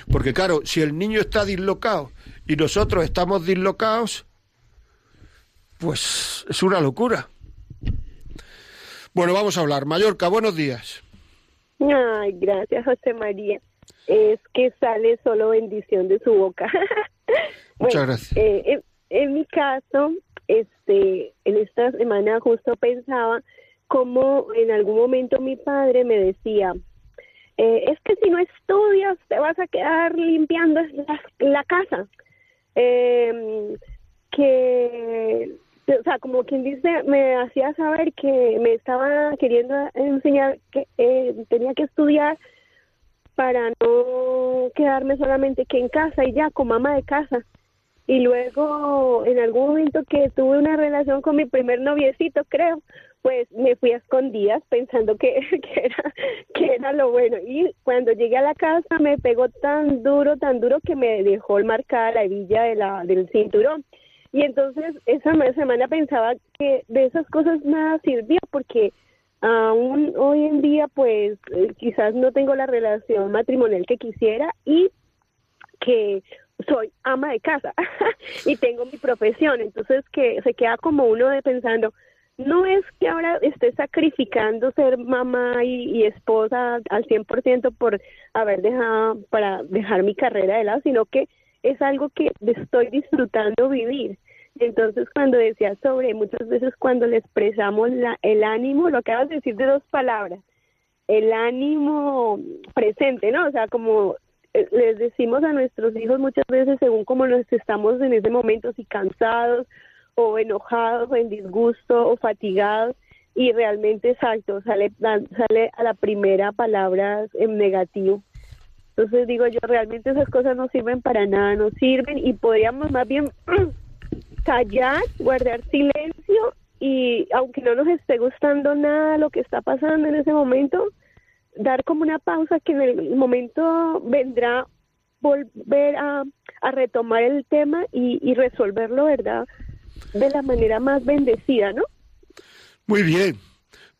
Porque claro, si el niño está dislocado y nosotros estamos dislocados, pues es una locura. Bueno, vamos a hablar. Mallorca, buenos días. Ay, gracias, José María. Es que sale solo bendición de su boca. Muchas gracias. Eh, en, mi caso, este, esta semana justo pensaba cómo en algún momento mi padre me decía, eh, es que si no estudias te vas a quedar limpiando la, casa. Eh, que, o sea, como quien dice, me hacía saber que me estaba queriendo enseñar que eh, tenía que estudiar para no quedarme solamente que en casa y ya como ama de casa. Y luego, en algún momento que tuve una relación con mi primer noviecito, creo, pues me fui a escondidas pensando que, que, era, que era lo bueno. Y cuando llegué a la casa me pegó tan duro, tan duro que me dejó marcada la hebilla de la, del cinturón. Y entonces esa semana pensaba que de esas cosas nada sirvió porque aún hoy en día pues quizás no tengo la relación matrimonial que quisiera y que soy ama de casa y tengo mi profesión, entonces que se queda como uno de pensando, no es que ahora esté sacrificando ser mamá y, esposa al 100% por haber dejado, para dejar mi carrera de lado, sino que es algo que estoy disfrutando vivir. Entonces, cuando decía sobre, muchas veces cuando le expresamos la, el ánimo, lo acabas de decir de dos palabras, el ánimo presente, ¿no? O sea, como eh, les decimos a nuestros hijos muchas veces según como nos estamos en ese momento, si cansados o enojados o en disgusto o fatigados y realmente exacto, sale, sale a la primera palabra en negativo. Entonces digo yo, realmente esas cosas no sirven para nada, no sirven y podríamos más bien callar, guardar silencio y aunque no nos esté gustando nada lo que está pasando en ese momento, dar como una pausa que en el momento vendrá volver a, retomar el tema y, y resolverlo, ¿verdad? De la manera más bendecida, ¿no? Muy bien,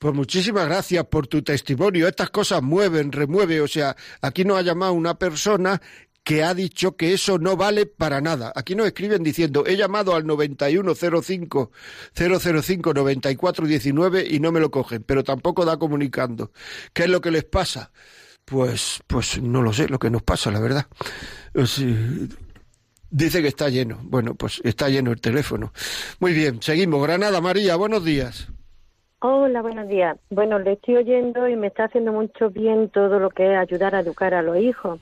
pues muchísimas gracias por tu testimonio. Estas cosas mueven, remueven. O sea, aquí nos ha llamado una persona que ha dicho que eso no vale para nada. Aquí nos escriben diciendo, he llamado al 9105 005 9419 y no me lo cogen, pero tampoco da comunicando. ¿Qué es lo que les pasa? Pues, pues no lo sé, lo que nos pasa, la verdad. dice que está lleno. Bueno, pues está lleno el teléfono. Muy bien, seguimos. Granada María, buenos días. Hola, buenos días. Bueno, le estoy oyendo y me está haciendo mucho bien todo lo que es ayudar a educar a los hijos.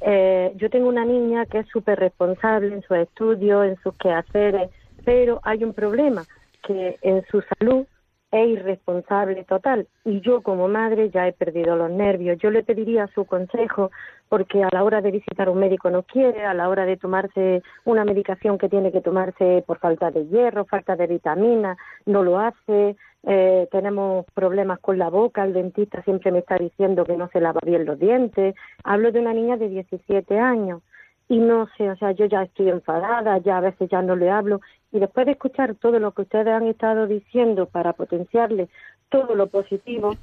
Eh, yo tengo una niña que es súper responsable en su estudios, en sus quehaceres, pero hay un problema, que en su salud es irresponsable total. Y yo como madre ya he perdido los nervios. Yo le pediría su consejo porque a la hora de visitar un médico no quiere, a la hora de tomarse una medicación que tiene que tomarse por falta de hierro, falta de vitamina, no lo hace. Eh, tenemos problemas con la boca, el dentista siempre me está diciendo que no se lava bien los dientes. Hablo de una niña de 17 años y no sé, o sea, yo ya estoy enfadada, ya a veces ya no le hablo y después de escuchar todo lo que ustedes han estado diciendo para potenciarle todo lo positivo,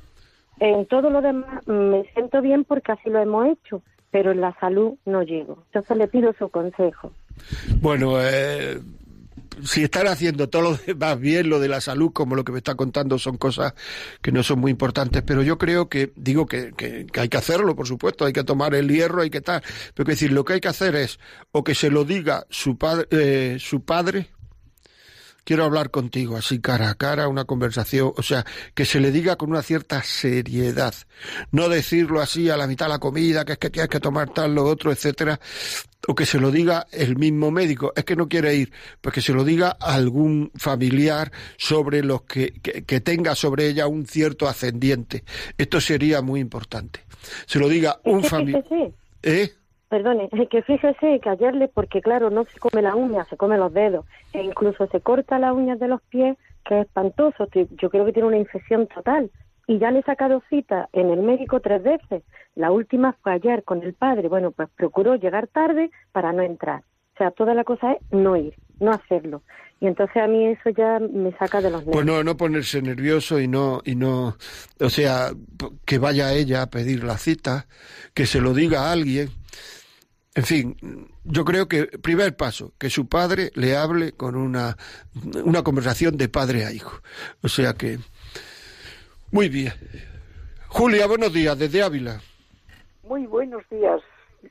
en todo lo demás me siento bien porque así lo hemos hecho, pero en la salud no llego. Entonces le pido su consejo. Bueno, eh, si están haciendo todo lo demás bien, lo de la salud, como lo que me está contando, son cosas que no son muy importantes, pero yo creo que, digo que, hay que hacerlo, por supuesto, hay que tomar el hierro, hay que tal, pero que decir, lo que hay que hacer es, o que se lo diga su, padre eh, su padre, quiero hablar contigo así cara a cara, una conversación, o sea, que se le diga con una cierta seriedad, no decirlo así a la mitad de la comida, que es que tienes que tomar tal, lo otro, etcétera, o que se lo diga el mismo médico, es que no quiere ir, pues que se lo diga a algún familiar sobre los que, que, tenga sobre ella un cierto ascendiente. Esto sería muy importante. Se lo diga un familiar. ¿Eh? Perdone, que fíjese que ayer porque claro, no se come la uña, se come los dedos, e incluso se corta las uñas de los pies, que es espantoso. Yo creo que tiene una infección total. Y ya le he sacado cita en el médico tres veces. La última fue ayer con el padre. Bueno, pues procuró llegar tarde para no entrar. O sea, toda la cosa es no ir, no hacerlo. Y entonces a mí eso ya me saca de los nervios. Pues no, no ponerse nervioso y no, y no, o sea, que vaya ella a pedir la cita, que se lo diga a alguien en fin, yo creo que primer paso, que su padre le hable con una, una conversación de padre a hijo. O sea que, muy bien. Julia, buenos días, desde Ávila. Muy buenos días.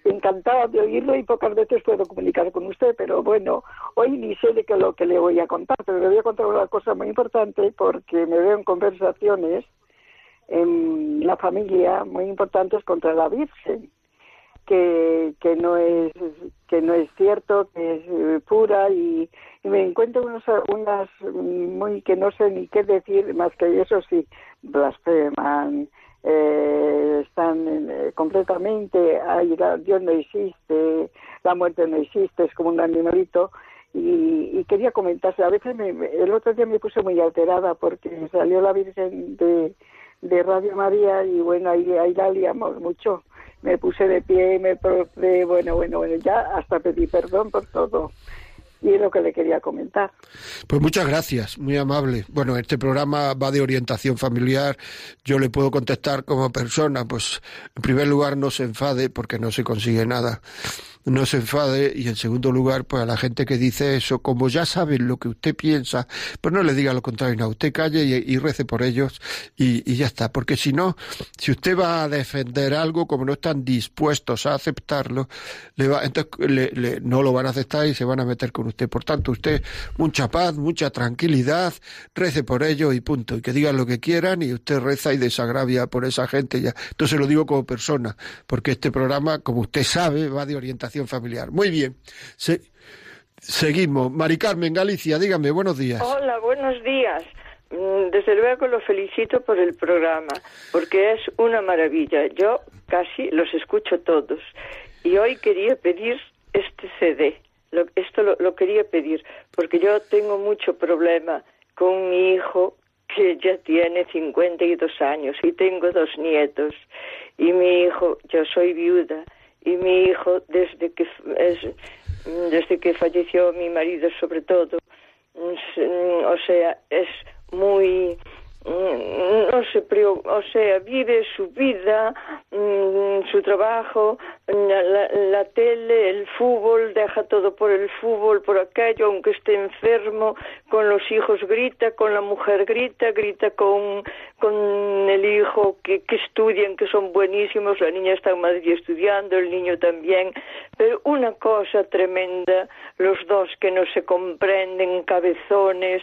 Encantada de oírlo y pocas veces puedo comunicar con usted, pero bueno, hoy ni sé de qué lo que le voy a contar, pero le voy a contar una cosa muy importante porque me veo en conversaciones en la familia muy importantes contra la Virgen que, que no es que no es cierto que es eh, pura y, me encuentro unas, unas muy que no sé ni qué decir más que eso sí blasfeman eh, están eh, completamente ay, Dios no existe la muerte no existe es como un animalito y, quería comentarse a veces el otro día me puse muy alterada porque salió la Virgen de, Radio María y bueno ahí, ahí la liamos mucho me puse de pie, me de bueno, bueno, bueno, ya hasta pedí perdón por todo. Y es lo que le quería comentar. Pues muchas gracias, muy amable. Bueno, este programa va de orientación familiar. Yo le puedo contestar como persona, pues en primer lugar no se enfade porque no se consigue nada no se enfade y en segundo lugar, pues a la gente que dice eso, como ya saben lo que usted piensa, pues no le diga lo contrario, no, usted calle y, rece por ellos y, y, ya está, porque si no, si usted va a defender algo, como no están dispuestos a aceptarlo, le va, entonces le, no lo van a aceptar y se van a meter con usted. Por tanto, usted mucha paz, mucha tranquilidad, rece por ellos y punto, y que digan lo que quieran y usted reza y desagravia por esa gente ya. Entonces lo digo como persona, porque este programa, como usted sabe, va de orientación familiar. Muy bien. seguimos. Mari Carmen, Galicia, dígame, buenos días. Hola, buenos días. Mm, desde luego lo felicito por el programa, porque es una maravilla. Yo casi los escucho todos. Y hoy quería pedir este CD. esto lo, quería pedir, porque yo tengo mucho problema con mi hijo que ya tiene 52 años y tengo dos nietos. Y mi hijo, yo soy viuda y mi hijo desde que es, desde que falleció mi marido sobre todo o sea es muy Mm, no se o sea, vive su vida, mm, su trabajo, la, la, tele, el fútbol, deja todo por el fútbol, por aquello, aunque esté enfermo, con los hijos grita, con la mujer grita, grita con, con el hijo que, que estudian, que son buenísimos, la niña está en Madrid estudiando, el niño también, pero una cosa tremenda, los dos que no se comprenden, cabezones,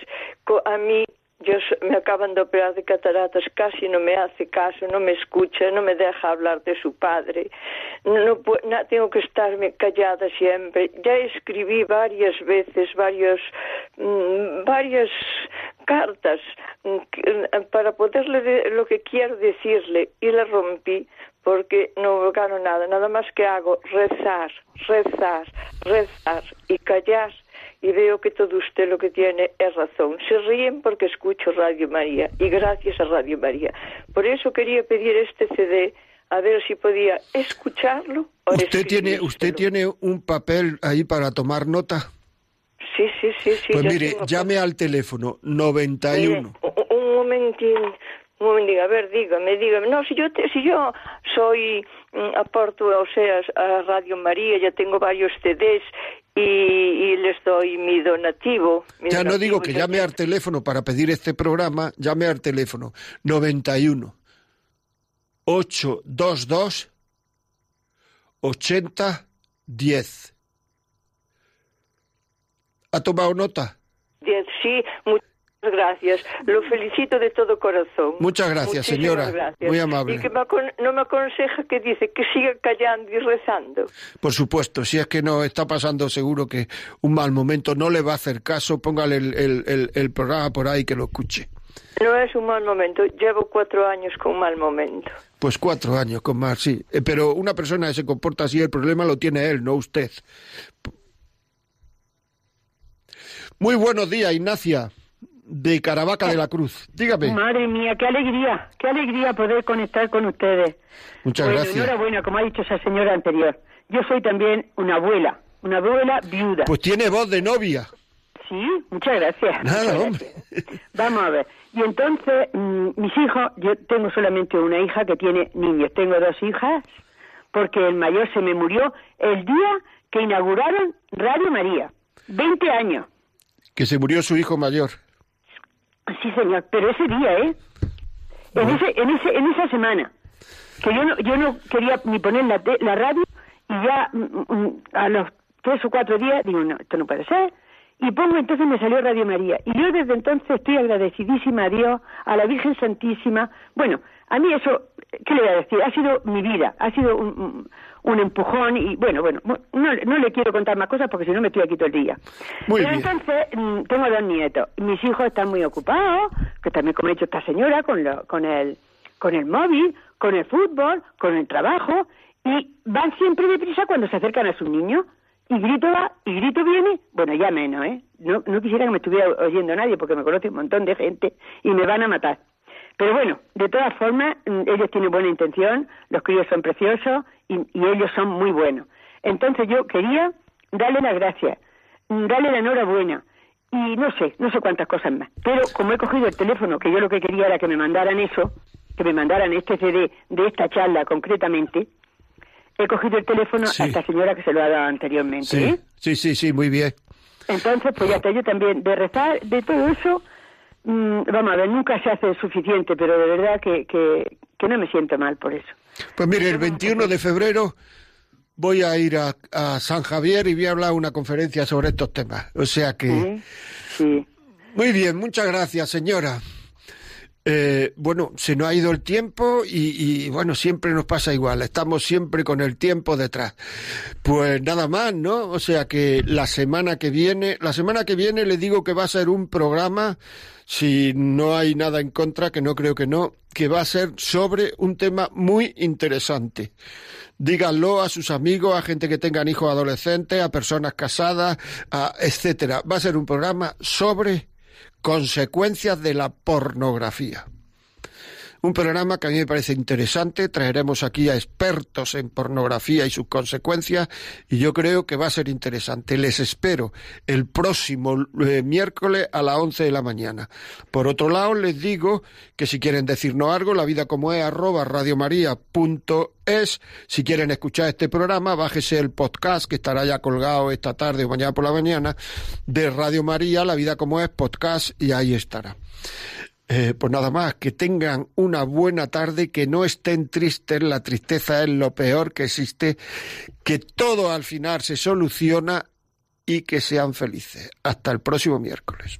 a mí yo me acaban de operar de cataratas, casi no me hace caso, no me escucha, no me deja hablar de su padre. No, tengo que estarme callada siempre. Ya escribí varias veces, varios, mm, varias cartas mm, para poderle lo que quiero decirle y la rompí porque no gano nada, nada más que hago rezar, rezar, rezar y callar y veo que todo usted lo que tiene es razón. Se ríen porque escucho Radio María y gracias a Radio María. Por eso quería pedir este CD a ver si podía escucharlo. O ¿Usted tiene usted tiene un papel ahí para tomar nota? Sí, sí, sí, sí. Pues mire, llame al teléfono 91. un momentín, un momentín, a ver, dígame, dígame. No, si yo si yo soy mm, aporto, o sea, a Radio María, ya tengo varios CDs y, les doy mi donativo. ya no digo que llame al teléfono para pedir este programa, llame al teléfono 91 822 80 10. ¿Ha tomado nota? sí, gracias. Lo felicito de todo corazón. Muchas gracias, señora. Muy amable. Y que no me aconseja que dice que siga callando y rezando. Por supuesto, si es que no está pasando seguro que un mal momento, no le va a hacer caso, póngale el, programa por ahí que lo escuche. No es un mal momento, llevo cuatro años con mal momento. Pues cuatro años con mal, sí. Eh, pero una persona que se comporta así, el problema lo tiene él, no usted. Muy buenos días, Ignacia de Caravaca de la Cruz. Dígame. Madre mía, qué alegría, qué alegría poder conectar con ustedes. Muchas gracias. Enhorabuena, como ha dicho esa señora anterior. Yo soy también una abuela, una abuela viuda. Pues tiene voz de novia. Sí, muchas gracias. Nada, hombre. Vamos a ver. Y entonces, mm, mis hijos, yo tengo solamente una hija que tiene niños. Tengo dos hijas, porque el mayor se me murió el día que inauguraron Radio María. 20 años. Que se murió su hijo mayor. Sí, señor, pero ese día, ¿eh? En, ese, en, ese, en esa semana, que yo no, yo no quería ni poner la, la radio y ya mm, mm, a los tres o cuatro días digo, no, esto no puede ser. y pongo entonces me salió Radio María. Y yo desde entonces estoy agradecidísima a Dios, a la Virgen Santísima. Bueno, a mí eso, ¿qué le voy a decir? Ha sido mi vida, ha sido un, un empujón y bueno, bueno, no, no, le quiero contar más cosas porque si no me estoy aquí todo el día. Muy Pero bien. entonces mm, tengo dos nietos. Mis hijos están muy ocupados, que también como ha hecho esta señora, con, lo, con, el, con el móvil, con el fútbol, con el trabajo y van siempre deprisa cuando se acercan a sus niños. Y grito va, y grito viene, bueno, ya menos, ¿eh? No, no quisiera que me estuviera oyendo nadie porque me conoce un montón de gente y me van a matar. Pero bueno, de todas formas, mm, ellos tienen buena intención, los críos son preciosos y, y ellos son muy buenos. Entonces yo quería darle las gracias, mm, darle la enhorabuena y no sé, no sé cuántas cosas más. Pero como he cogido el teléfono, que yo lo que quería era que me mandaran eso, que me mandaran este CD de esta charla concretamente, he cogido el teléfono Sí. a esta señora que se lo ha dado anteriormente. Sí, ¿eh? sí, sí, sí, muy bien. Entonces, pues ya está, yo también, de rezar, de todo eso, mm, vamos a ver, nunca se hace suficiente, pero de verdad que, que, que no me siento mal por eso. Pues mire, el 21 de febrero voy a ir a, a San Javier y voy a hablar una conferencia sobre estos temas. O sea que... Sí. Muy bien, muchas gracias, señora. Eh, bueno, se nos ha ido el tiempo y, y, bueno, siempre nos pasa igual, estamos siempre con el tiempo detrás. Pues nada más, ¿no? O sea que la semana que viene, la semana que viene le digo que va a ser un programa, si no hay nada en contra, que no creo que no, que va a ser sobre un tema muy interesante. Díganlo a sus amigos, a gente que tengan hijos adolescentes, a personas casadas, a etcétera. Va a ser un programa sobre consecuencias de la pornografía. Un programa que a mí me parece interesante, traeremos aquí a expertos en pornografía y sus consecuencias y yo creo que va a ser interesante. Les espero el próximo eh, miércoles a las 11 de la mañana. Por otro lado, les digo que si quieren decirnos algo, la vida como es arroba radiomaria.es. Si quieren escuchar este programa, bájese el podcast que estará ya colgado esta tarde o mañana por la mañana de Radio María, la vida como es podcast y ahí estará. Eh, pues nada más, que tengan una buena tarde, que no estén tristes, la tristeza es lo peor que existe, que todo al final se soluciona y que sean felices. Hasta el próximo miércoles.